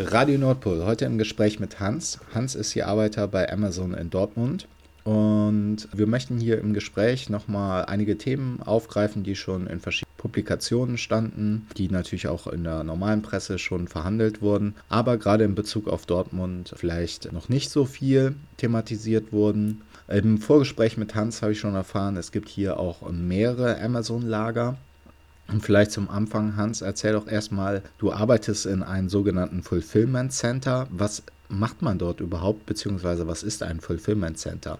Radio Nordpol, heute im Gespräch mit Hans. Hans ist hier Arbeiter bei Amazon in Dortmund. Und wir möchten hier im Gespräch nochmal einige Themen aufgreifen, die schon in verschiedenen Publikationen standen, die natürlich auch in der normalen Presse schon verhandelt wurden, aber gerade in Bezug auf Dortmund vielleicht noch nicht so viel thematisiert wurden. Im Vorgespräch mit Hans habe ich schon erfahren, es gibt hier auch mehrere Amazon-Lager. Und vielleicht zum Anfang, Hans, erzähl doch erstmal, du arbeitest in einem sogenannten Fulfillment Center. Was macht man dort überhaupt, beziehungsweise was ist ein Fulfillment Center?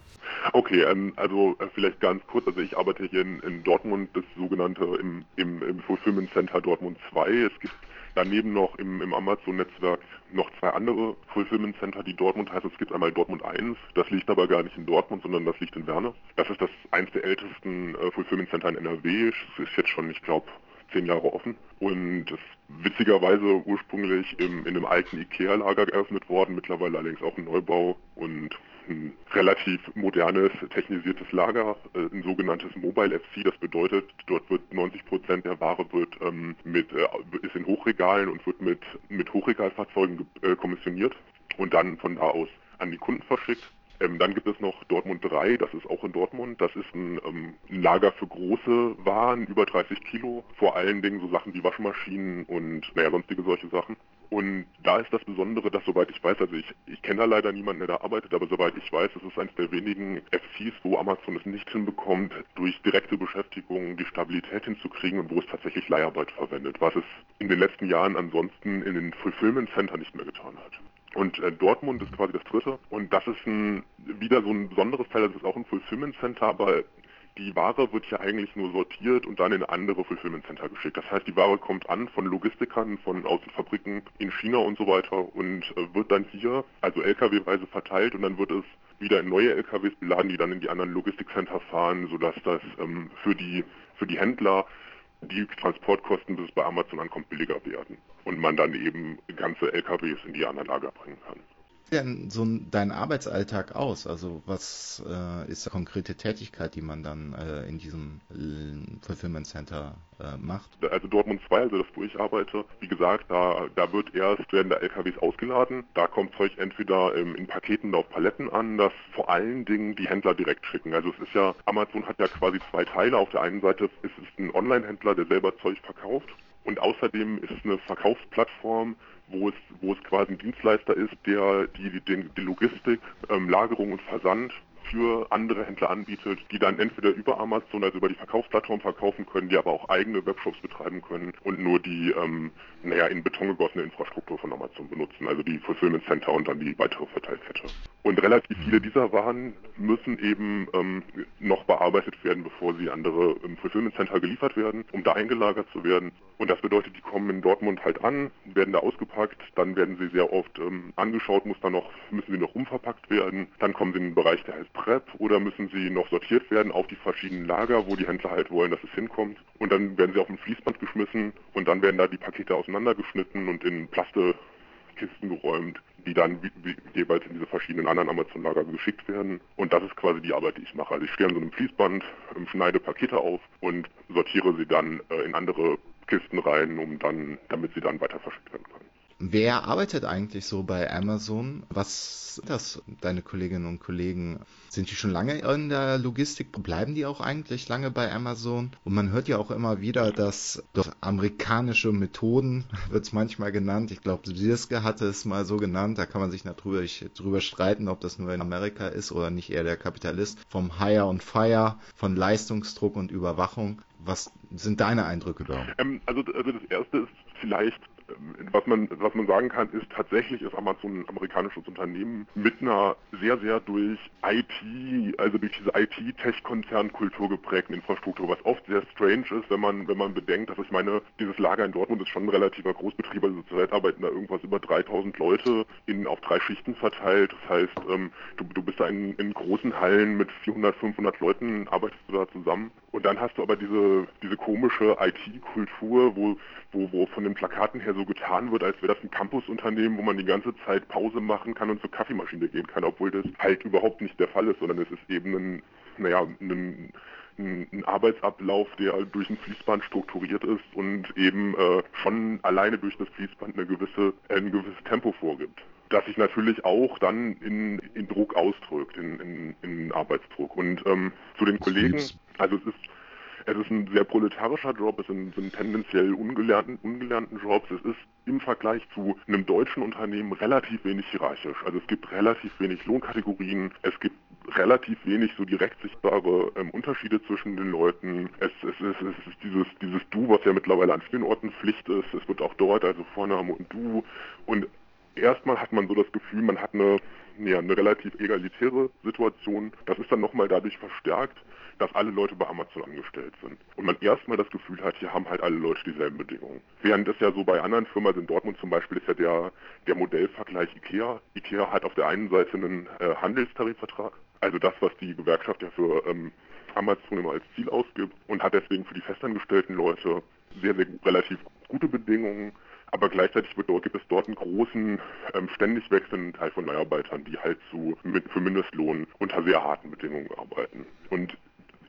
Okay, ähm, also äh, vielleicht ganz kurz, also ich arbeite hier in, in Dortmund, das sogenannte im, im, im Fulfillment Center Dortmund 2. Es gibt daneben noch im, im Amazon-Netzwerk noch zwei andere Fulfillment Center, die Dortmund heißt. Es gibt einmal Dortmund 1, das liegt aber gar nicht in Dortmund, sondern das liegt in Werne. Das ist das eins der ältesten äh, Fulfillment Center in NRW. Es ist jetzt schon, ich glaube, zehn Jahre offen und ist witzigerweise ursprünglich im, in einem alten Ikea-Lager geöffnet worden, mittlerweile allerdings auch ein Neubau und ein relativ modernes, technisiertes Lager, äh, ein sogenanntes Mobile FC. Das bedeutet, dort wird 90 Prozent der Ware wird ähm, mit äh, ist in Hochregalen und wird mit mit Hochregalfahrzeugen äh, kommissioniert und dann von da aus an die Kunden verschickt. Ähm, dann gibt es noch Dortmund 3, das ist auch in Dortmund. Das ist ein, ähm, Lager für große Waren, über 30 Kilo. Vor allen Dingen so Sachen wie Waschmaschinen und naja, sonstige solche Sachen. Und da ist das Besondere, dass soweit ich weiß, also ich, ich kenne da leider niemanden, der da arbeitet, aber soweit ich weiß, es ist eines der wenigen FCs, wo Amazon es nicht hinbekommt, durch direkte Beschäftigung die Stabilität hinzukriegen und wo es tatsächlich Leiharbeit verwendet, was es in den letzten Jahren ansonsten in den Fulfillment Center nicht mehr getan hat. Und äh, Dortmund ist quasi das dritte. Und das ist ein, wieder so ein besonderes Teil, das ist auch ein Fulfillment Center, aber die Ware wird ja eigentlich nur sortiert und dann in andere Fulfillment Center geschickt. Das heißt, die Ware kommt an von Logistikern, von aus Fabriken in China und so weiter und äh, wird dann hier, also LKW-weise verteilt und dann wird es wieder in neue LKWs beladen, die dann in die anderen Logistikcenter fahren, sodass das ähm, für die für die Händler die Transportkosten, bis es bei Amazon ankommt, billiger werden und man dann eben ganze LKWs in die anderen Lager bringen kann denn so dein Arbeitsalltag aus? Also was äh, ist die konkrete Tätigkeit, die man dann äh, in diesem äh, Fulfillment Center äh, macht? Also Dortmund 2, also das, wo ich arbeite, wie gesagt, da, da wird erst, werden da LKWs ausgeladen. Da kommt Zeug entweder ähm, in Paketen auf Paletten an, das vor allen Dingen die Händler direkt schicken. Also es ist ja, Amazon hat ja quasi zwei Teile. Auf der einen Seite ist es ein Online-Händler, der selber Zeug verkauft. Und außerdem ist es eine Verkaufsplattform, wo es, wo es quasi ein Dienstleister ist, der die, die, die Logistik, ähm, Lagerung und Versand für andere Händler anbietet, die dann entweder über Amazon, also über die Verkaufsplattform verkaufen können, die aber auch eigene Webshops betreiben können und nur die, ähm, naja, in Beton gegossene Infrastruktur von Amazon benutzen, also die Fulfillment Center und dann die weitere Verteilkette. Und relativ viele dieser Waren müssen eben ähm, noch bearbeitet werden, bevor sie andere im Fulfillment Center geliefert werden, um da eingelagert zu werden. Und das bedeutet, die kommen in Dortmund halt an, werden da ausgepackt, dann werden sie sehr oft ähm, angeschaut, muss dann noch, müssen sie noch umverpackt werden, dann kommen sie in den Bereich, der heißt Prep oder müssen sie noch sortiert werden auf die verschiedenen Lager, wo die Händler halt wollen, dass es hinkommt. Und dann werden sie auf ein Fließband geschmissen und dann werden da die Pakete auseinandergeschnitten und in Plastikisten geräumt, die dann jeweils in diese verschiedenen anderen Amazon-Lager geschickt werden. Und das ist quasi die Arbeit, die ich mache. Also ich stehe an so einem Fließband, ähm, schneide Pakete auf und sortiere sie dann äh, in andere Kisten rein, um dann, damit sie dann weiter verschickt werden können. Wer arbeitet eigentlich so bei Amazon? Was sind das, deine Kolleginnen und Kollegen? Sind die schon lange in der Logistik? Bleiben die auch eigentlich lange bei Amazon? Und man hört ja auch immer wieder, dass durch amerikanische Methoden, wird es manchmal genannt, ich glaube, Sirske hatte es mal so genannt, da kann man sich natürlich drüber streiten, ob das nur in Amerika ist oder nicht eher der Kapitalist, vom Hire und Fire, von Leistungsdruck und Überwachung. Was sind deine Eindrücke da? Ähm, also, also das erste ist vielleicht was man, was man sagen kann, ist tatsächlich ist Amazon ein amerikanisches Unternehmen mit einer sehr, sehr durch IT, also durch diese IT-Tech-Konzernkultur geprägten Infrastruktur, was oft sehr strange ist, wenn man, wenn man bedenkt, dass ich meine, dieses Lager in Dortmund ist schon ein relativer Großbetrieb, also zurzeit arbeiten da irgendwas über 3000 Leute in, auf drei Schichten verteilt. Das heißt, ähm, du, du bist da in, in großen Hallen mit 400, 500 Leuten, arbeitest du da zusammen. Und dann hast du aber diese, diese komische IT-Kultur, wo, wo, wo von den Plakaten her so getan wird, als wäre das ein Campusunternehmen, wo man die ganze Zeit Pause machen kann und zur Kaffeemaschine gehen kann, obwohl das halt überhaupt nicht der Fall ist, sondern es ist eben ein, naja, ein, ein, ein, Arbeitsablauf, der durch ein Fließband strukturiert ist und eben äh, schon alleine durch das Fließband eine gewisse, ein gewisses Tempo vorgibt das sich natürlich auch dann in, in Druck ausdrückt, in, in, in Arbeitsdruck. Und ähm, zu den Kollegen, also es ist es ist ein sehr proletarischer Job, es sind, sind tendenziell ungelernten, ungelernten Jobs. Es ist im Vergleich zu einem deutschen Unternehmen relativ wenig hierarchisch. Also es gibt relativ wenig Lohnkategorien, es gibt relativ wenig so direkt sichtbare ähm, Unterschiede zwischen den Leuten. Es, es, es, es, ist dieses, dieses Du, was ja mittlerweile an vielen Orten Pflicht ist. Es wird auch dort, also Vorname und Du. Und erstmal hat man so das Gefühl, man hat eine, ja, eine relativ egalitäre Situation. Das ist dann nochmal dadurch verstärkt, dass alle Leute bei Amazon angestellt sind. Und man erstmal das Gefühl hat, hier haben halt alle Leute dieselben Bedingungen. Während es ja so bei anderen Firmen, also in Dortmund zum Beispiel, ist ja der, der Modellvergleich IKEA. IKEA hat auf der einen Seite einen äh, Handelstarifvertrag, also das, was die Gewerkschaft ja für ähm, Amazon immer als Ziel ausgibt und hat deswegen für die festangestellten Leute sehr, sehr relativ gute Bedingungen aber gleichzeitig wird dort, gibt es dort einen großen, ähm, ständig wechselnden Teil von Leiharbeitern, die halt zu, mit, für Mindestlohn unter sehr harten Bedingungen arbeiten. Und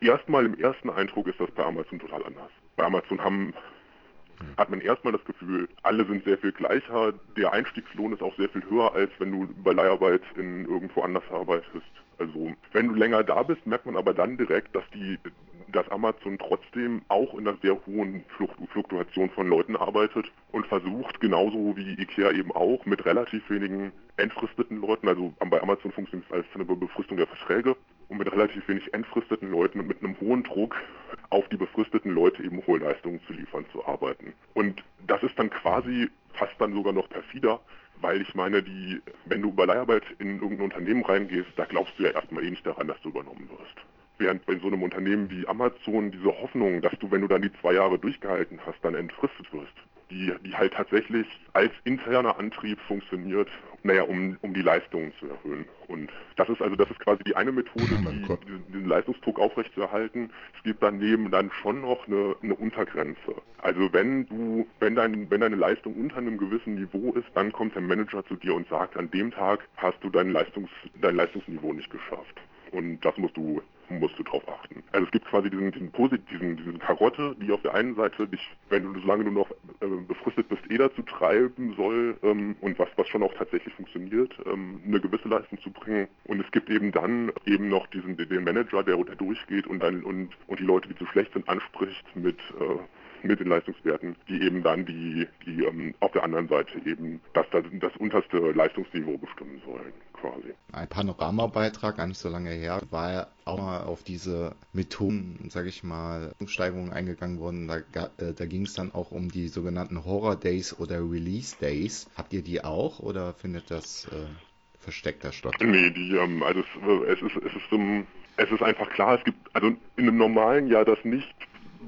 erstmal im ersten Eindruck ist das bei Amazon total anders. Bei Amazon haben hat man erstmal das Gefühl, alle sind sehr viel gleicher. Der Einstiegslohn ist auch sehr viel höher, als wenn du bei Leiharbeit in irgendwo anders arbeitest. Also wenn du länger da bist, merkt man aber dann direkt, dass die dass Amazon trotzdem auch in einer sehr hohen Fluktuation von Leuten arbeitet und versucht, genauso wie Ikea eben auch, mit relativ wenigen entfristeten Leuten, also bei Amazon funktioniert es als eine Befristung der Verträge, und mit relativ wenig entfristeten Leuten und mit einem hohen Druck auf die befristeten Leute eben hohe Leistungen zu liefern, zu arbeiten. Und das ist dann quasi fast dann sogar noch perfider, weil ich meine, die, wenn du bei Leiharbeit in irgendein Unternehmen reingehst, da glaubst du ja erstmal eh nicht daran, dass du übernommen wirst. Während bei so einem Unternehmen wie Amazon diese Hoffnung, dass du, wenn du dann die zwei Jahre durchgehalten hast, dann entfristet wirst, die, die halt tatsächlich als interner Antrieb funktioniert, naja, um, um die Leistungen zu erhöhen. Und das ist also, das ist quasi die eine Methode, die, diesen, diesen Leistungsdruck aufrechtzuerhalten. Es gibt daneben dann schon noch eine, eine Untergrenze. Also wenn du, wenn dein, wenn deine Leistung unter einem gewissen Niveau ist, dann kommt der Manager zu dir und sagt, an dem Tag hast du dein Leistungs, dein Leistungsniveau nicht geschafft. Und das musst du musst du drauf achten. Also es gibt quasi diesen, diesen, diesen, diesen Karotte, die auf der einen Seite dich, wenn du, solange du noch äh, befristet bist, eh dazu treiben soll ähm, und was, was schon auch tatsächlich funktioniert, ähm, eine gewisse Leistung zu bringen. Und es gibt eben dann eben noch diesen, den Manager, der, der durchgeht und dann und, und die Leute, die zu schlecht sind, anspricht mit äh, mit den Leistungswerten, die eben dann die, die ähm, auf der anderen Seite eben das, das, das unterste Leistungsniveau bestimmen sollen, quasi. Ein Panoramabeitrag, gar nicht so lange her, war ja auch mal auf diese Methoden, sage ich mal, Umsteigerungen eingegangen worden. Da, äh, da ging es dann auch um die sogenannten Horror Days oder Release Days. Habt ihr die auch oder findet das äh, versteckter statt? Nee, die, ähm, also es, es ist, es ist, um, es ist einfach klar, es gibt also in einem normalen Jahr das nicht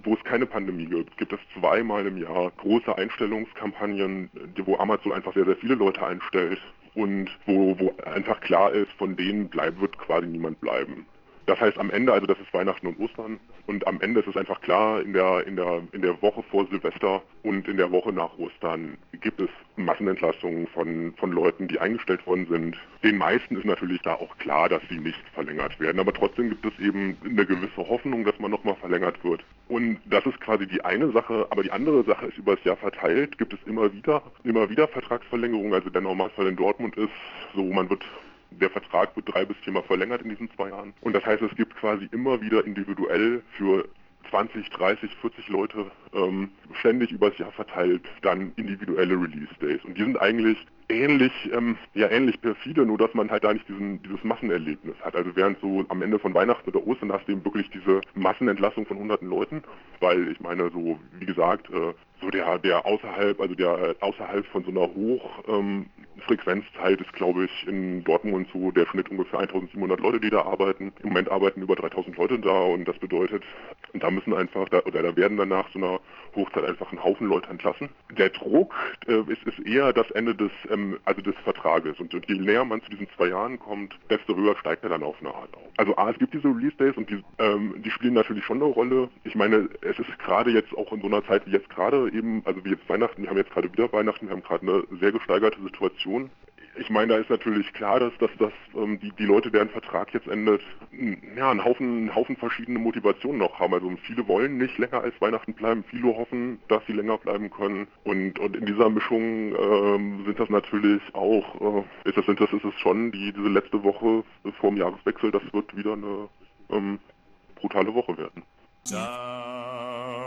wo es keine Pandemie gibt, gibt es zweimal im Jahr große Einstellungskampagnen, wo Amazon einfach sehr, sehr viele Leute einstellt und wo, wo einfach klar ist, von denen bleibt, wird quasi niemand bleiben. Das heißt am Ende, also das ist Weihnachten und Ostern und am Ende ist es einfach klar, in der, in der, in der Woche vor Silvester und in der Woche nach Ostern gibt es Massenentlassungen von, von Leuten, die eingestellt worden sind. Den meisten ist natürlich da auch klar, dass sie nicht verlängert werden, aber trotzdem gibt es eben eine gewisse Hoffnung, dass man nochmal verlängert wird. Und das ist quasi die eine Sache, aber die andere Sache ist über das Jahr verteilt, gibt es immer wieder, immer wieder Vertragsverlängerungen. Also der Normalfall in Dortmund ist so, man wird der Vertrag wird drei bis viermal verlängert in diesen zwei Jahren. Und das heißt, es gibt quasi immer wieder individuell für 20, 30, 40 Leute ähm, ständig übers Jahr verteilt dann individuelle Release Days. Und die sind eigentlich ähnlich, ähm, ja ähnlich perfide, nur dass man halt da nicht diesen, dieses Massenerlebnis hat. Also während so am Ende von Weihnachten oder Ostern hast du eben wirklich diese Massenentlassung von hunderten Leuten, weil ich meine so, wie gesagt, äh, so der, der außerhalb, also der außerhalb von so einer Hochfrequenzzeit ähm, ist, glaube ich, in Dortmund so der Schnitt ungefähr 1700 Leute, die da arbeiten. Im Moment arbeiten über 3000 Leute da und das bedeutet, da müssen einfach, da, oder da werden dann nach so einer Hochzeit einfach einen Haufen Leute entlassen. Der Druck äh, ist, ist eher das Ende des, ähm, also des Vertrages und je näher man zu diesen zwei Jahren kommt, desto höher steigt er dann auf eine Art auf. Also A, es gibt diese Release Days und die, ähm, die spielen natürlich schon eine Rolle. Ich meine, es ist gerade jetzt auch in so einer Zeit wie jetzt gerade eben, also wie jetzt Weihnachten, wir haben jetzt gerade wieder Weihnachten, wir haben gerade eine sehr gesteigerte Situation. Ich meine, da ist natürlich klar, dass, dass, dass ähm, die, die Leute, deren Vertrag jetzt endet, ja, einen Haufen, einen Haufen verschiedene Motivationen noch haben. Also viele wollen nicht länger als Weihnachten bleiben, viele hoffen, dass sie länger bleiben können. Und, und in dieser Mischung ähm, sind das natürlich auch, äh, ist das, das ist es schon, die, diese letzte Woche vor dem Jahreswechsel, das wird wieder eine ähm, brutale Woche werden. Some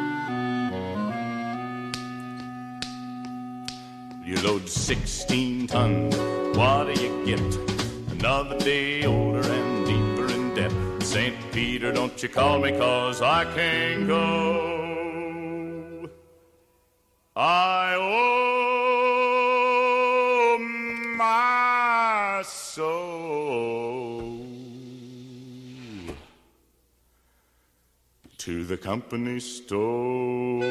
You load 16 tons, what do you get? Another day older and deeper in debt. St. Peter, don't you call me, cause I can't go. I owe my soul to the company store.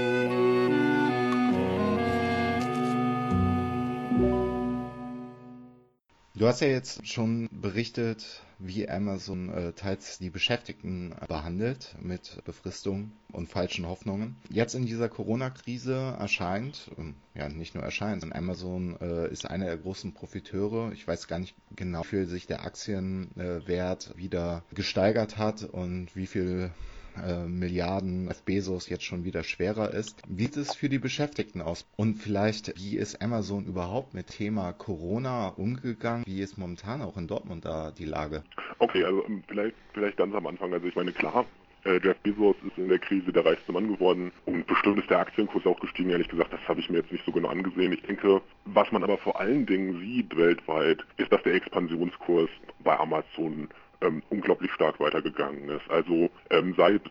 Du hast ja jetzt schon berichtet, wie Amazon äh, teils die Beschäftigten behandelt mit Befristung und falschen Hoffnungen. Jetzt in dieser Corona-Krise erscheint, ähm, ja nicht nur erscheint, sondern Amazon äh, ist einer der großen Profiteure. Ich weiß gar nicht genau, wie viel sich der Aktienwert äh, wieder gesteigert hat und wie viel äh, Milliarden Jeff Bezos jetzt schon wieder schwerer ist. Wie sieht es für die Beschäftigten aus? Und vielleicht, wie ist Amazon überhaupt mit Thema Corona umgegangen? Wie ist momentan auch in Dortmund da die Lage? Okay, also ähm, vielleicht, vielleicht ganz am Anfang. Also ich meine, klar, äh, Jeff Bezos ist in der Krise der reichste Mann geworden und bestimmt ist der Aktienkurs auch gestiegen. Ehrlich gesagt, das habe ich mir jetzt nicht so genau angesehen. Ich denke, was man aber vor allen Dingen sieht weltweit, ist, dass der Expansionskurs bei Amazon ähm, unglaublich stark weitergegangen ist. Also ähm, seit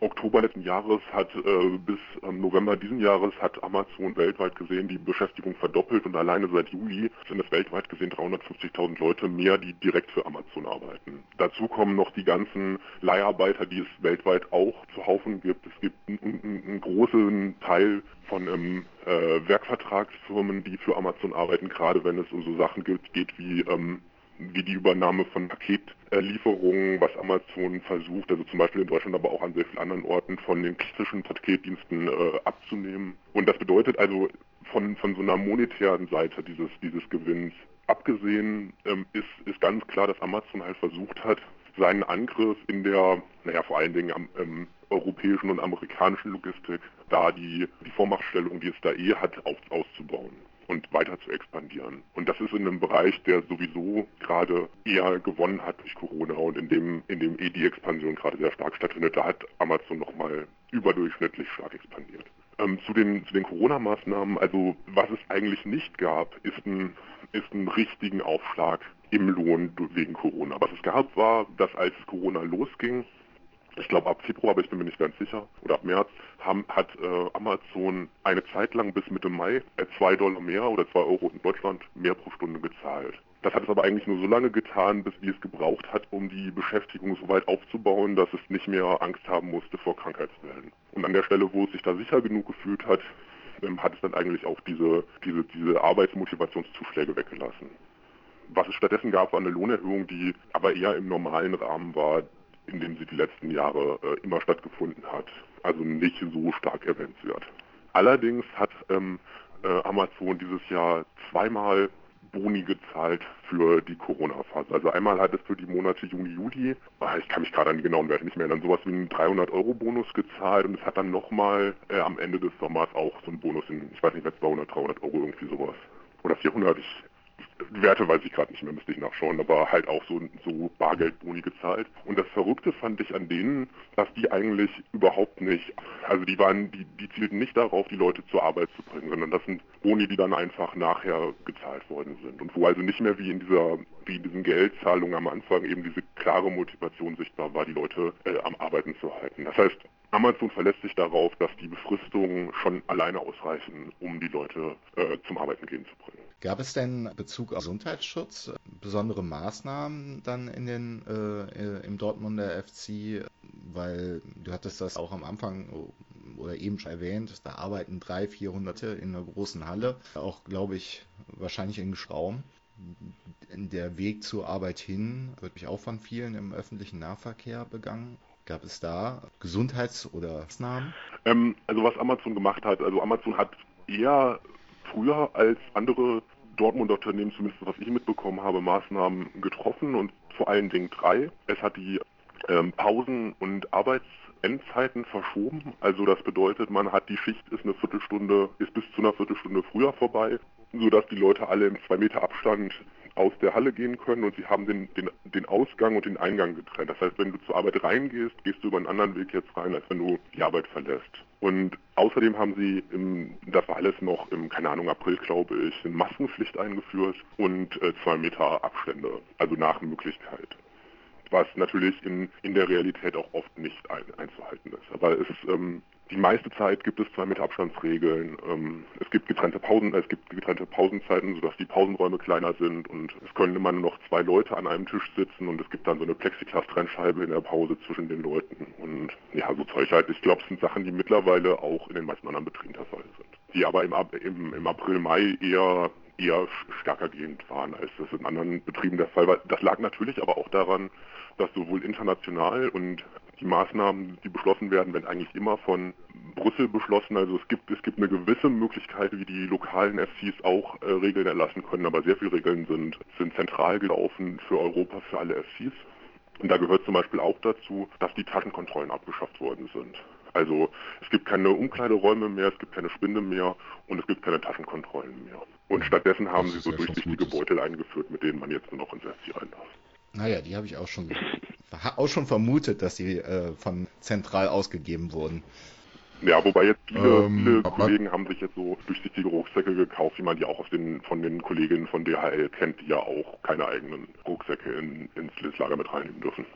Oktober letzten Jahres hat äh, bis ähm, November diesen Jahres hat Amazon weltweit gesehen die Beschäftigung verdoppelt und alleine seit Juli sind es weltweit gesehen 350.000 Leute mehr, die direkt für Amazon arbeiten. Dazu kommen noch die ganzen Leiharbeiter, die es weltweit auch zu Haufen gibt. Es gibt einen, großen Teil von ähm, äh, Werkvertragsfirmen, die für Amazon arbeiten, gerade wenn es um so Sachen geht, geht wie ähm, wie die Übernahme von Paketlieferungen, was Amazon versucht, also zum Beispiel in Deutschland, aber auch an sehr vielen anderen Orten, von den klassischen Paketdiensten äh, abzunehmen. Und das bedeutet also von, von so einer monetären Seite dieses, dieses Gewinns abgesehen, ähm, ist, ist ganz klar, dass Amazon halt versucht hat, seinen Angriff in der, naja, vor allen Dingen am ähm, europäischen und amerikanischen Logistik, da die, die Vormachtstellung, die es da eh hat, auf, auszubauen und weiter zu expandieren. Und das ist in einem Bereich, der sowieso gerade eher gewonnen hat durch Corona und in dem, in dem eh die Expansion gerade sehr stark stattfindet. Da hat Amazon nochmal überdurchschnittlich stark expandiert. Ähm, zu den, zu den Corona-Maßnahmen, also was es eigentlich nicht gab, ist ein, ist ein richtigen Aufschlag im Lohn wegen Corona. Was es gab, war, dass als Corona losging, ich glaube ab Februar, aber ich bin mir nicht ganz sicher, oder ab März, haben, hat äh, Amazon eine Zeit lang bis Mitte Mai äh, zwei Dollar mehr oder zwei Euro in Deutschland mehr pro Stunde gezahlt. Das hat es aber eigentlich nur so lange getan, bis wie es gebraucht hat, um die Beschäftigung so weit aufzubauen, dass es nicht mehr Angst haben musste vor Krankheitswellen. Und an der Stelle, wo es sich da sicher genug gefühlt hat, ähm, hat es dann eigentlich auch diese, diese, diese Arbeitsmotivationszuschläge weggelassen. Was es stattdessen gab, war eine Lohnerhöhung, die aber eher im normalen Rahmen war, in dem sie die letzten Jahre äh, immer stattgefunden hat. Also nicht so stark erwähnenswert. Allerdings hat ähm, äh, Amazon dieses Jahr zweimal Boni gezahlt für die Corona-Phase. Also einmal hat es für die Monate Juni, Juli, ah, ich kann mich gerade an die genauen Werte nicht mehr erinnern, sowas wie einen 300-Euro-Bonus gezahlt und es hat dann nochmal äh, am Ende des Sommers auch so einen Bonus in, ich weiß nicht mehr, 200, 300 Euro, irgendwie sowas. Oder 400, ich Werte weiß ich gerade nicht mehr, müsste ich nachschauen, aber halt auch so, so Bargeldboni gezahlt. Und das Verrückte fand ich an denen, dass die eigentlich überhaupt nicht, also die waren, die, die zielten nicht darauf, die Leute zur Arbeit zu bringen, sondern das sind Boni, die dann einfach nachher gezahlt worden sind. Und wo also nicht mehr wie in dieser, wie in diesen Geldzahlungen am Anfang eben diese klare Motivation sichtbar war, die Leute äh, am Arbeiten zu halten. Das heißt, Amazon verlässt sich darauf, dass die Befristungen schon alleine ausreichen, um die Leute äh, zum Arbeiten gehen zu bringen. Gab es denn Bezug auf Gesundheitsschutz besondere Maßnahmen dann in den äh, im Dortmunder FC? Weil du hattest das auch am Anfang oder eben schon erwähnt, da arbeiten drei, vierhunderte in einer großen Halle, auch glaube ich wahrscheinlich in Raum. Der Weg zur Arbeit hin wird mich auch von vielen im öffentlichen Nahverkehr begangen. Gab es da Gesundheits- oder Maßnahmen? Ähm, also was Amazon gemacht hat, also Amazon hat eher früher als andere Dortmunder Unternehmen, zumindest was ich mitbekommen habe, Maßnahmen getroffen und vor allen Dingen drei. Es hat die ähm, Pausen- und Arbeitsendzeiten verschoben. Also das bedeutet, man hat die Schicht ist eine Viertelstunde, ist bis zu einer Viertelstunde früher vorbei, sodass die Leute alle im zwei Meter Abstand aus der Halle gehen können und sie haben den, den, den Ausgang und den Eingang getrennt. Das heißt, wenn du zur Arbeit reingehst, gehst du über einen anderen Weg jetzt rein, als wenn du die Arbeit verlässt. Und außerdem haben sie, im, das war alles noch im, keine Ahnung, April glaube ich, eine Maskenpflicht eingeführt und äh, zwei Meter Abstände, also nach Möglichkeit. Was natürlich in, in der Realität auch oft nicht ein, einzuhalten ist. Aber es ähm, die meiste Zeit gibt es zwei Meter Abstandsregeln. Ähm, es gibt getrennte Pausen, es gibt getrennte Pausenzeiten, sodass die Pausenräume kleiner sind und es können immer nur noch zwei Leute an einem Tisch sitzen und es gibt dann so eine Plexiglas-Trennscheibe in der Pause zwischen den Leuten und ja, so Zeug halt. Ich glaube, es sind Sachen, die mittlerweile auch in den meisten anderen Betrieben der Fall sind. Die aber im, im, im April, Mai eher eher stärker gehend waren, als das in anderen Betrieben der Fall war. Das lag natürlich aber auch daran, dass sowohl international und die Maßnahmen, die beschlossen werden, werden eigentlich immer von Brüssel beschlossen. Also es gibt, es gibt eine gewisse Möglichkeit, wie die lokalen FCs auch äh, Regeln erlassen können, aber sehr viele Regeln sind, sind zentral gelaufen für Europa, für alle FCs. Und da gehört zum Beispiel auch dazu, dass die Taschenkontrollen abgeschafft worden sind. Also es gibt keine Umkleideräume mehr, es gibt keine Spinde mehr und es gibt keine Taschenkontrollen mehr. Und stattdessen haben sie so durchsichtige Beutel eingeführt, mit denen man jetzt nur noch ins FC rein darf. Naja, die habe ich auch schon, auch schon vermutet, dass die äh, von zentral ausgegeben wurden. Ja, wobei jetzt viele, ähm, viele Kollegen haben sich jetzt so durchsichtige Rucksäcke gekauft, wie man die auch aus den, von den Kolleginnen von DHL kennt, die ja auch keine eigenen Rucksäcke in, ins Lager mit reinnehmen dürfen.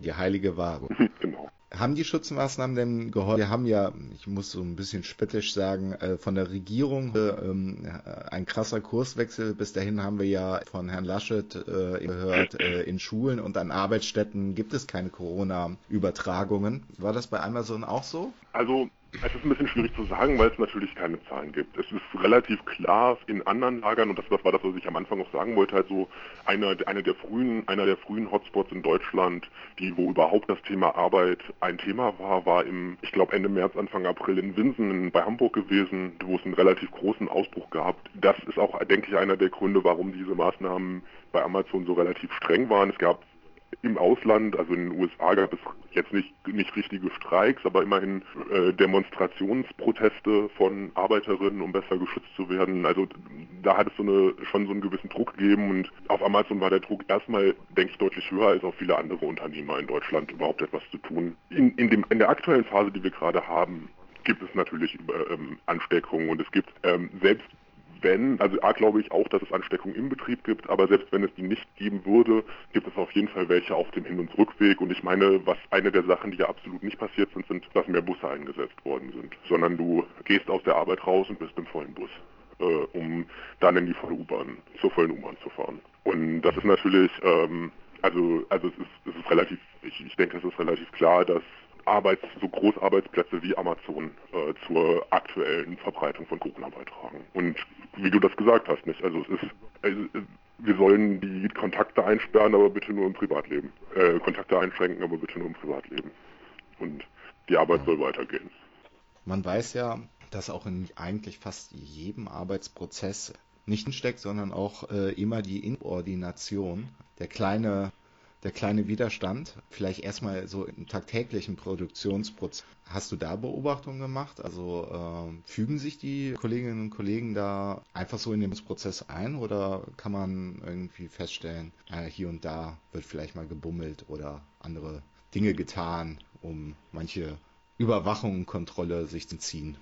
Die heilige Ware. genau. Haben die Schutzmaßnahmen denn geholfen? Wir haben ja, ich muss so ein bisschen spöttisch sagen, äh, von der Regierung ähm, ein krasser Kurswechsel. Bis dahin haben wir ja von Herrn Laschet äh, gehört, äh, in Schulen und an Arbeitsstätten gibt es keine Corona-Übertragungen. War das bei Amazon auch so? Also es ist ein bisschen schwierig zu sagen, weil es natürlich keine Zahlen gibt. Es ist relativ klar in anderen Lagern, und das, war das, was ich am Anfang auch sagen wollte, halt einer, eine der frühen, einer der frühen Hotspots in Deutschland, die, wo überhaupt das Thema Arbeit ein Thema war, war im, ich glaube Ende März, Anfang April in Winsen bei Hamburg gewesen, wo es einen relativ großen Ausbruch gab. Das ist auch, denke ich, einer der Gründe, warum diese Maßnahmen bei Amazon so relativ streng waren. Es gab im Ausland, also in den USA gab es jetzt nicht, nicht richtige Streiks, aber immerhin äh, Demonstrationsproteste von Arbeiterinnen, um besser geschützt zu werden. Also da hat es so eine, schon so einen gewissen Druck gegeben und auf Amazon war der Druck erstmal, denke ich, deutlich höher als auf viele andere Unternehmer in Deutschland überhaupt etwas zu tun. In, in, dem, in der aktuellen Phase, die wir gerade haben, gibt es natürlich ähm, Ansteckungen und es gibt ähm, selbst wenn, also A glaube ich auch, dass es Ansteckungen im Betrieb gibt, aber selbst wenn es die nicht geben würde, gibt es auf jeden Fall welche auf dem Hin- und Rückweg. Und ich meine, was eine der Sachen, die ja absolut nicht passiert sind, sind, dass mehr Busse eingesetzt worden sind, sondern du gehst aus der Arbeit raus und bist im vollen Bus, äh, um dann in die volle U-Bahn, zur vollen U-Bahn zu fahren. Und das ist natürlich, ähm, also, also es ist, es ist relativ, ich, ich denke, es ist relativ klar, dass Arbeits, so Großarbeitsplätze wie Amazon äh, zur aktuellen Verbreitung von Corona beitragen. Und wie du das gesagt hast, nicht? Also es ist, also, wir sollen die Kontakte einsperren, aber bitte nur im Privatleben. Äh, Kontakte einschränken, aber bitte nur im Privatleben. Und die Arbeit soll weitergehen. Man weiß ja, dass auch in eigentlich fast jedem Arbeitsprozess nicht steckt, sondern auch äh, immer die Inordination, der kleine der kleine Widerstand, vielleicht erstmal so im tagtäglichen Produktionsprozess. Hast du da Beobachtungen gemacht? Also äh, fügen sich die Kolleginnen und Kollegen da einfach so in den Prozess ein oder kann man irgendwie feststellen, äh, hier und da wird vielleicht mal gebummelt oder andere Dinge getan, um manche Überwachung und Kontrolle sich zu ziehen?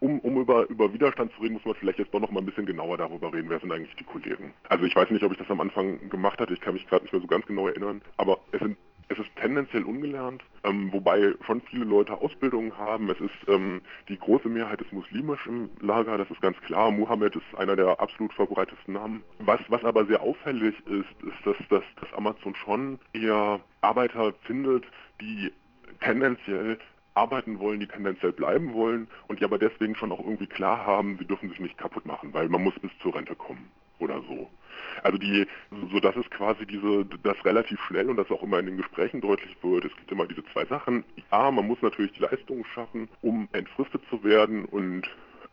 Um, um über, über Widerstand zu reden, muss man vielleicht jetzt doch noch mal ein bisschen genauer darüber reden, wer sind eigentlich die Kollegen. Also ich weiß nicht, ob ich das am Anfang gemacht hatte, ich kann mich gerade nicht mehr so ganz genau erinnern, aber es sind es ist tendenziell ungelernt, ähm, wobei schon viele Leute Ausbildungen haben. Es ist ähm, die große Mehrheit ist muslimisch im Lager, das ist ganz klar. Muhammad ist einer der absolut verbreitetsten Namen. Was, was aber sehr auffällig ist, ist, dass, dass, dass Amazon schon eher Arbeiter findet, die tendenziell arbeiten wollen, die tendenziell bleiben wollen und die aber deswegen schon auch irgendwie klar haben, sie dürfen sich nicht kaputt machen, weil man muss bis zur Rente kommen oder so. Also die, so dass es quasi diese, das relativ schnell und das auch immer in den Gesprächen deutlich wird, es gibt immer diese zwei Sachen. Ja, man muss natürlich die Leistungen schaffen, um entfristet zu werden und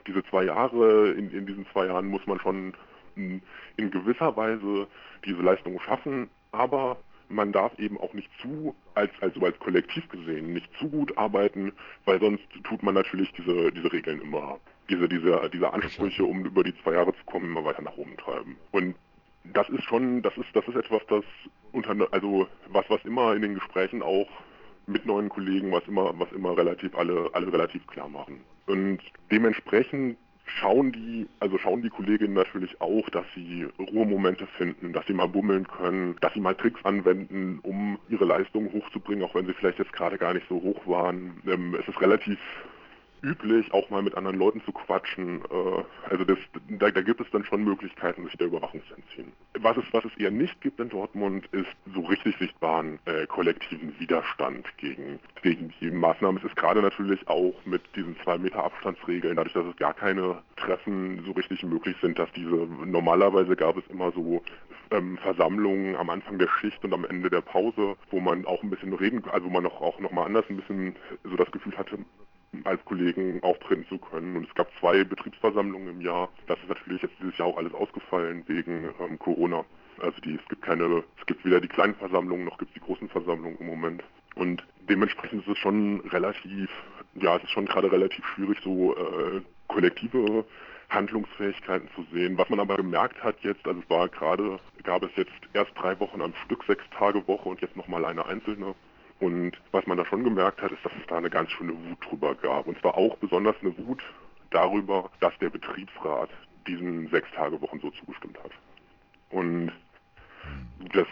diese zwei Jahre, in, in diesen zwei Jahren muss man schon in, in gewisser Weise diese Leistungen schaffen, aber man darf eben auch nicht zu, als, also als Kollektiv gesehen, nicht zu gut arbeiten, weil sonst tut man natürlich diese, diese Regeln immer, diese, diese, diese Ansprüche, um über die zwei Jahre zu kommen, immer weiter nach oben treiben. Und das ist schon, das ist, das ist etwas, das unter, also was, was immer in den Gesprächen auch mit neuen Kollegen, was immer, was immer relativ alle, alle relativ klar machen. Und dementsprechend schauen die, also schauen die Kolleginnen natürlich auch, dass sie Ruhemomente finden, dass sie mal bummeln können, dass sie mal Tricks anwenden, um ihre Leistungen hochzubringen, auch wenn sie vielleicht jetzt gerade gar nicht so hoch waren. Ähm, es ist relativ üblich, auch mal mit anderen Leuten zu quatschen. Äh, also das, da, da, gibt es dann schon Möglichkeiten, sich der Überwachung zu entziehen. Was es, was es eher nicht gibt in Dortmund, ist so richtig sichtbaren äh, kollektiven Widerstand gegen, gegen die Maßnahmen. Es ist gerade natürlich auch mit diesen zwei Meter Abstandsregeln, dadurch, dass es gar keine Treffen so richtig möglich sind, dass diese, normalerweise gab es immer so ähm, Versammlungen am Anfang der Schicht und am Ende der Pause, wo man auch ein bisschen reden, also man auch noch mal anders ein bisschen so das Gefühl hatte, als Kollegen auftreten zu können. Und es gab zwei Betriebsversammlungen im Jahr. Das ist natürlich jetzt dieses Jahr auch alles ausgefallen wegen ähm, Corona. Also die, es gibt keine, es gibt weder die kleinen Versammlungen noch gibt es die großen Versammlungen im Moment. Und dementsprechend ist es schon relativ, ja, es ist schon gerade relativ schwierig, so äh, kollektive Handlungsfähigkeiten zu sehen. Was man aber gemerkt hat jetzt, also es war gerade, gab es jetzt erst drei Wochen am Stück, sechs Tage Woche und jetzt nochmal eine einzelne. Und was man da schon gemerkt hat, ist, dass es da eine ganz schöne Wut drüber gab. Und zwar auch besonders eine Wut darüber, dass der Betriebsrat diesen Sechs-Tage-Wochen so zugestimmt hat. Und das,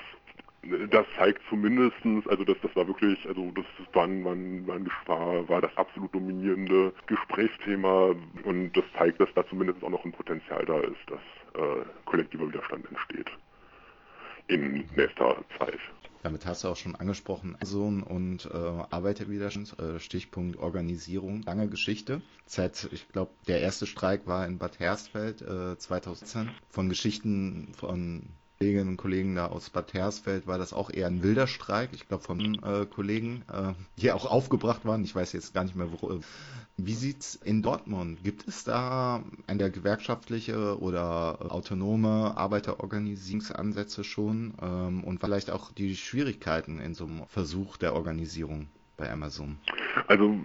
das zeigt zumindestens, also das, das war wirklich, also das war, war, war, war das absolut dominierende Gesprächsthema und das zeigt, dass da zumindest auch noch ein Potenzial da ist, dass äh, kollektiver Widerstand entsteht in nächster Zeit. Damit hast du auch schon angesprochen, Amazon und äh, Arbeiterwiderstand, äh, Stichpunkt Organisierung, lange Geschichte. Seit, ich glaube, der erste Streik war in Bad Hersfeld äh, 2010. Von Geschichten von Kolleginnen und Kollegen da aus Bad Hersfeld war das auch eher ein wilder Streik. Ich glaube von äh, Kollegen, äh, die auch aufgebracht waren. Ich weiß jetzt gar nicht mehr, wo. Wie sieht's in Dortmund? Gibt es da eine gewerkschaftliche oder autonome Arbeiterorganisierungsansätze schon ähm, und vielleicht auch die Schwierigkeiten in so einem Versuch der Organisierung? Bei Amazon? Also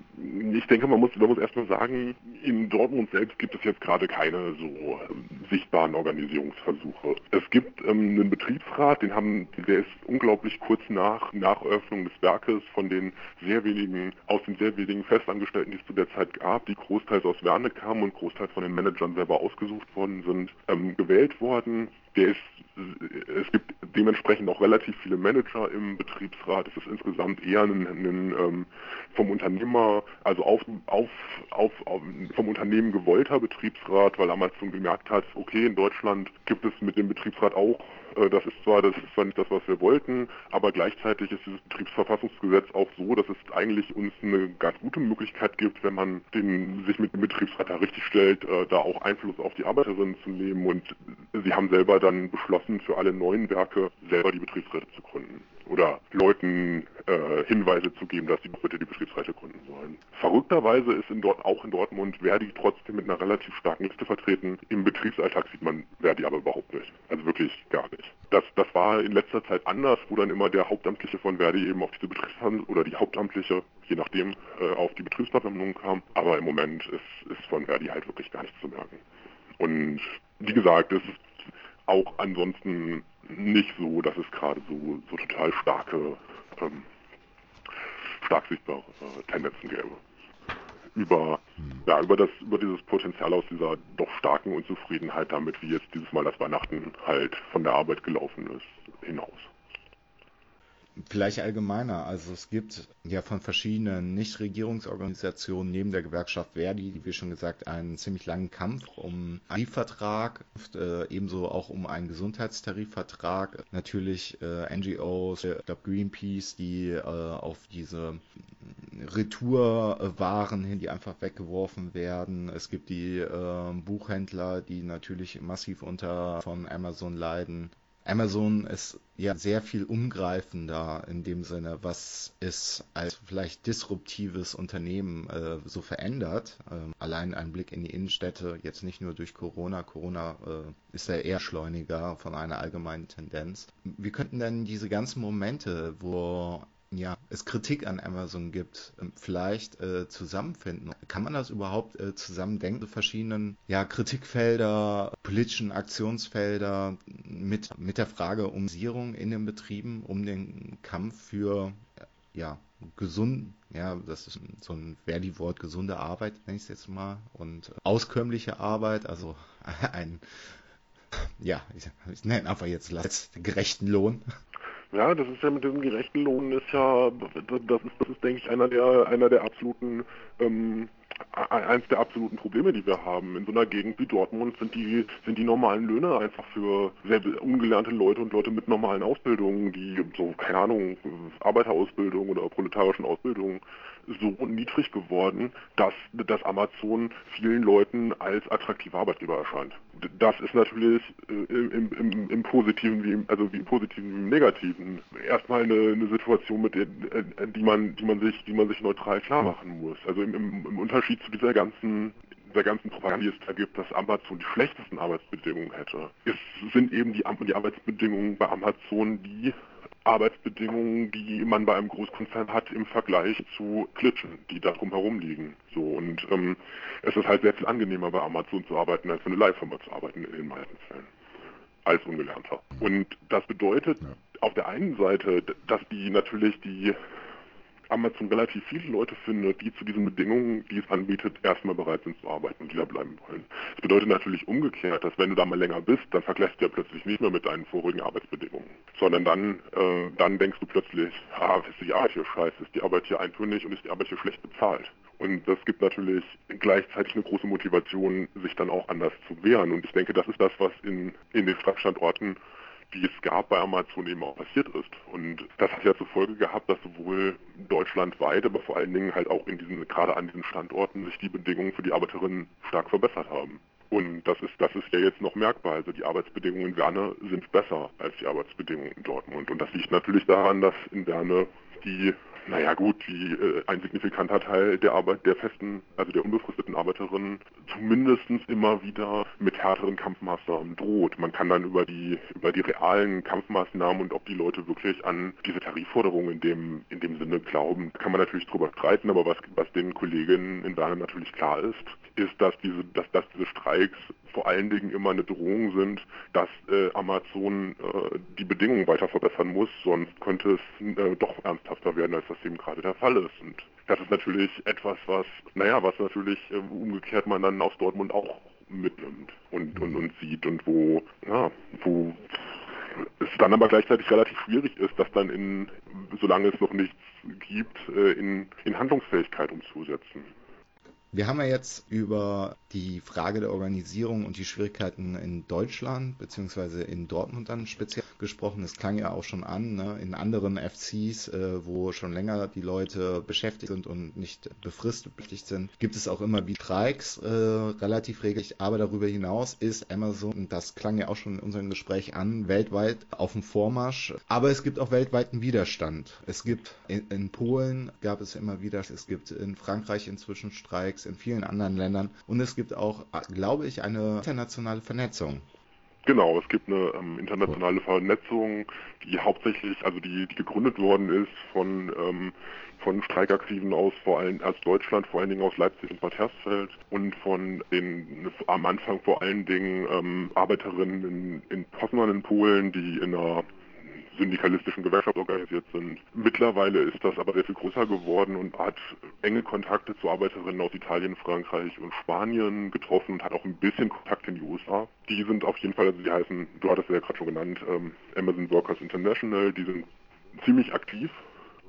ich denke, man muss, man muss erstmal sagen, in Dortmund selbst gibt es jetzt gerade keine so ähm, sichtbaren Organisierungsversuche. Es gibt ähm, einen Betriebsrat, den haben, der ist unglaublich kurz nach, nach Eröffnung des Werkes von den sehr wenigen, aus den sehr wenigen Festangestellten, die es zu der Zeit gab, die großteils aus Werne kamen und großteils von den Managern selber ausgesucht worden sind, ähm, gewählt worden. Der ist, es gibt dementsprechend auch relativ viele Manager im Betriebsrat. Es ist insgesamt eher ein, ein ähm, vom Unternehmer, also auf, auf, auf, vom Unternehmen gewollter Betriebsrat, weil Amazon gemerkt hat, okay, in Deutschland gibt es mit dem Betriebsrat auch das ist zwar, das ist zwar nicht das, was wir wollten, aber gleichzeitig ist dieses Betriebsverfassungsgesetz auch so, dass es eigentlich uns eine ganz gute Möglichkeit gibt, wenn man den, sich mit dem Betriebsrat da richtig stellt, äh, da auch Einfluss auf die Arbeiterinnen zu nehmen. Und sie haben selber dann beschlossen, für alle neuen Werke selber die Betriebsräte zu gründen oder Leuten äh, Hinweise zu geben, dass sie bitte die Betriebsräte gründen sollen. Verrückterweise ist in dort, auch in Dortmund Verdi trotzdem mit einer relativ starken Liste vertreten. Im Betriebsalltag sieht man Verdi aber überhaupt nicht. Also wirklich gar nicht. Das, das war in letzter Zeit anders, wo dann immer der Hauptamtliche von Verdi eben auf diese Betriebsversammlung oder die Hauptamtliche, je nachdem, äh, auf die Betriebsversammlung kam. Aber im Moment ist, ist von Verdi halt wirklich gar nichts zu merken. Und wie gesagt, es ist auch ansonsten nicht so, dass es gerade so, so total starke, ähm, stark sichtbare äh, Tendenzen gäbe. Über, hm. ja, über, das, über dieses Potenzial aus dieser doch starken Unzufriedenheit damit, wie jetzt dieses Mal das Weihnachten halt von der Arbeit gelaufen ist, hinaus. Vielleicht allgemeiner. Also es gibt ja von verschiedenen Nichtregierungsorganisationen neben der Gewerkschaft Verdi, wie schon gesagt, einen ziemlich langen Kampf um einen Tarifvertrag, äh, ebenso auch um einen Gesundheitstarifvertrag. Natürlich äh, NGOs, ich glaube Greenpeace, die äh, auf diese Retourwaren hin, die einfach weggeworfen werden. Es gibt die äh, Buchhändler, die natürlich massiv unter von Amazon leiden. Amazon ist ja sehr viel umgreifender in dem Sinne, was es als vielleicht disruptives Unternehmen äh, so verändert. Ähm, allein ein Blick in die Innenstädte, jetzt nicht nur durch Corona. Corona äh, ist ja eher schleuniger von einer allgemeinen Tendenz. Wie könnten denn diese ganzen Momente, wo ja, es Kritik an Amazon gibt, ähm, vielleicht äh, zusammenfinden. Kann man das überhaupt äh, zusammendenken, verschiedenen ja, Kritikfelder, politischen Aktionsfelder mit, mit der Frage um Sierung in den Betrieben, um den Kampf für ja, gesund, ja, das ist so ein Verdi-Wort, gesunde Arbeit, nenne ich es jetzt mal, und äh, auskömmliche Arbeit, also ein, ja, ich, ich nenne einfach jetzt gerechten Lohn. Ja, das ist ja mit dem gerechten Lohn ist ja, das ist, das ist denke ich, einer der, einer der absoluten, ähm, eins der absoluten Probleme, die wir haben. In so einer Gegend wie Dortmund sind die, sind die normalen Löhne einfach für sehr ungelernte Leute und Leute mit normalen Ausbildungen, die so, keine Ahnung, Arbeiterausbildung oder proletarischen Ausbildung so niedrig geworden, dass, dass Amazon vielen Leuten als attraktiver Arbeitgeber erscheint. Das ist natürlich äh, im, im, im, Positiven wie im, also wie im Positiven wie im Negativen erstmal eine, eine Situation, mit der, äh, die man, die man sich, die man sich neutral klar machen muss. Also im, im Unterschied zu dieser ganzen der ganzen Propaganda, die es da gibt, dass Amazon die schlechtesten Arbeitsbedingungen hätte. Es sind eben die, die Arbeitsbedingungen bei Amazon die Arbeitsbedingungen, die man bei einem Großkonzern hat im Vergleich zu Klitschen, die da drumherum liegen. So und ähm, es ist halt sehr viel angenehmer bei Amazon zu arbeiten, als für eine Leihfirma zu arbeiten in den meisten Fällen. Als Ungelernter. Und das bedeutet ja. auf der einen Seite, dass die natürlich die Amazon relativ viele Leute findet, die zu diesen Bedingungen, die es anbietet, erstmal bereit sind zu arbeiten und die da bleiben wollen. Das bedeutet natürlich umgekehrt, dass wenn du da mal länger bist, dann vergleichst du ja plötzlich nicht mehr mit deinen vorigen Arbeitsbedingungen, sondern dann, äh, dann denkst du plötzlich, ah, ist die Arbeit hier scheiße, ist die Arbeit hier eintönig und ist die Arbeit hier schlecht bezahlt. Und das gibt natürlich gleichzeitig eine große Motivation, sich dann auch anders zu wehren. Und ich denke, das ist das, was in, in den Stadtstandorten die es gab bei Amazon eben auch passiert ist. Und das hat ja zur Folge gehabt, dass sowohl deutschlandweit, aber vor allen Dingen halt auch in diesen, gerade an diesen Standorten sich die Bedingungen für die Arbeiterinnen stark verbessert haben. Und das ist, das ist ja jetzt noch merkbar. Also die Arbeitsbedingungen in Werne sind besser als die Arbeitsbedingungen in Dortmund. Und das liegt natürlich daran, dass in Werne die naja gut, wie äh, ein signifikanter Teil der Arbeit der festen, also der unbefristeten Arbeiterinnen zumindest immer wieder mit härteren Kampfmaßnahmen droht. Man kann dann über die über die realen Kampfmaßnahmen und ob die Leute wirklich an diese Tarifforderungen in dem in dem Sinne glauben, kann man natürlich drüber streiten, aber was was den Kolleginnen in Dahlen natürlich klar ist, ist, dass diese dass, dass diese Streiks vor allen Dingen immer eine Drohung sind, dass äh, Amazon äh, die Bedingungen weiter verbessern muss, sonst könnte es äh, doch ernsthafter werden, als das eben gerade der Fall ist. Und das ist natürlich etwas, was, naja, was natürlich äh, umgekehrt man dann aus Dortmund auch mitnimmt und, und, und sieht und wo, ja, wo es dann aber gleichzeitig relativ schwierig ist, das dann in, solange es noch nichts gibt, äh, in, in Handlungsfähigkeit umzusetzen. Wir haben ja jetzt über die Frage der Organisierung und die Schwierigkeiten in Deutschland beziehungsweise in Dortmund dann speziell gesprochen. Es klang ja auch schon an, ne? in anderen FCs, äh, wo schon länger die Leute beschäftigt sind und nicht befristet sind, gibt es auch immer wie Streiks äh, relativ regelmäßig. Aber darüber hinaus ist Amazon, das klang ja auch schon in unserem Gespräch an, weltweit auf dem Vormarsch. Aber es gibt auch weltweiten Widerstand. Es gibt in, in Polen gab es immer wieder, es gibt in Frankreich inzwischen Streiks, in vielen anderen Ländern und es gibt auch, glaube ich, eine internationale Vernetzung. Genau, es gibt eine ähm, internationale Vernetzung, die hauptsächlich, also die, die gegründet worden ist von ähm, von Streikaktiven aus vor allem aus Deutschland, vor allen Dingen aus Leipzig und Bad Hersfeld und von den am Anfang vor allen Dingen ähm, Arbeiterinnen in, in Poznan in Polen, die in einer syndikalistischen Gewerkschaft organisiert sind. Mittlerweile ist das aber sehr viel größer geworden und hat enge Kontakte zu Arbeiterinnen aus Italien, Frankreich und Spanien getroffen und hat auch ein bisschen Kontakt in die USA. Die sind auf jeden Fall, also die heißen, du hattest ja gerade schon genannt, ähm, Amazon Workers International, die sind ziemlich aktiv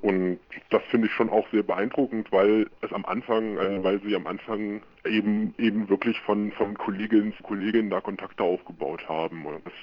und das finde ich schon auch sehr beeindruckend, weil es am Anfang, äh, weil sie am Anfang eben eben wirklich von von Kolleginnen zu Kolleginnen da Kontakte aufgebaut haben. Und das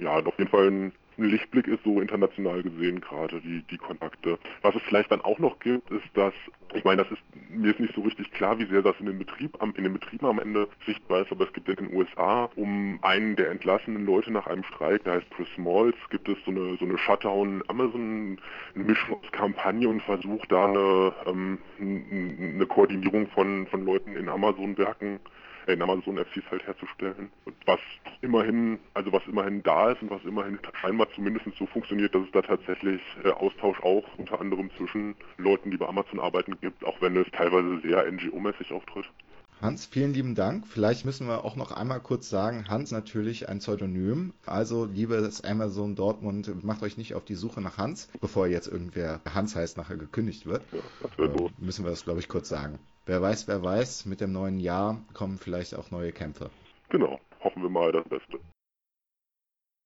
ja auf jeden Fall ein ein Lichtblick ist so international gesehen gerade die, die Kontakte. Was es vielleicht dann auch noch gibt, ist, dass, ich meine, das ist, mir ist nicht so richtig klar, wie sehr das in den Betrieb, in den Betrieben am Ende sichtbar ist, aber es gibt in den USA um einen der entlassenen Leute nach einem Streik, der heißt Chris Smalls, gibt es so eine, so eine Shutdown Amazon Mischungskampagne und versucht da eine, ähm, eine Koordinierung von, von Leuten in Amazon-Werken in Amazon FCs herzustellen. Und was immerhin, also was immerhin da ist und was immerhin scheinbar zumindest so funktioniert, dass es da tatsächlich äh, Austausch auch unter anderem zwischen Leuten, die bei Amazon arbeiten gibt, auch wenn es teilweise sehr NGO-mäßig auftritt. Hans, vielen lieben Dank. Vielleicht müssen wir auch noch einmal kurz sagen, Hans natürlich ein Pseudonym. Also, liebes Amazon Dortmund, macht euch nicht auf die Suche nach Hans, bevor jetzt irgendwer Hans heißt, nachher gekündigt wird. Ja, das äh, müssen wir das, glaube ich, kurz sagen. Wer weiß, wer weiß, mit dem neuen Jahr kommen vielleicht auch neue Kämpfe. Genau, hoffen wir mal das Beste.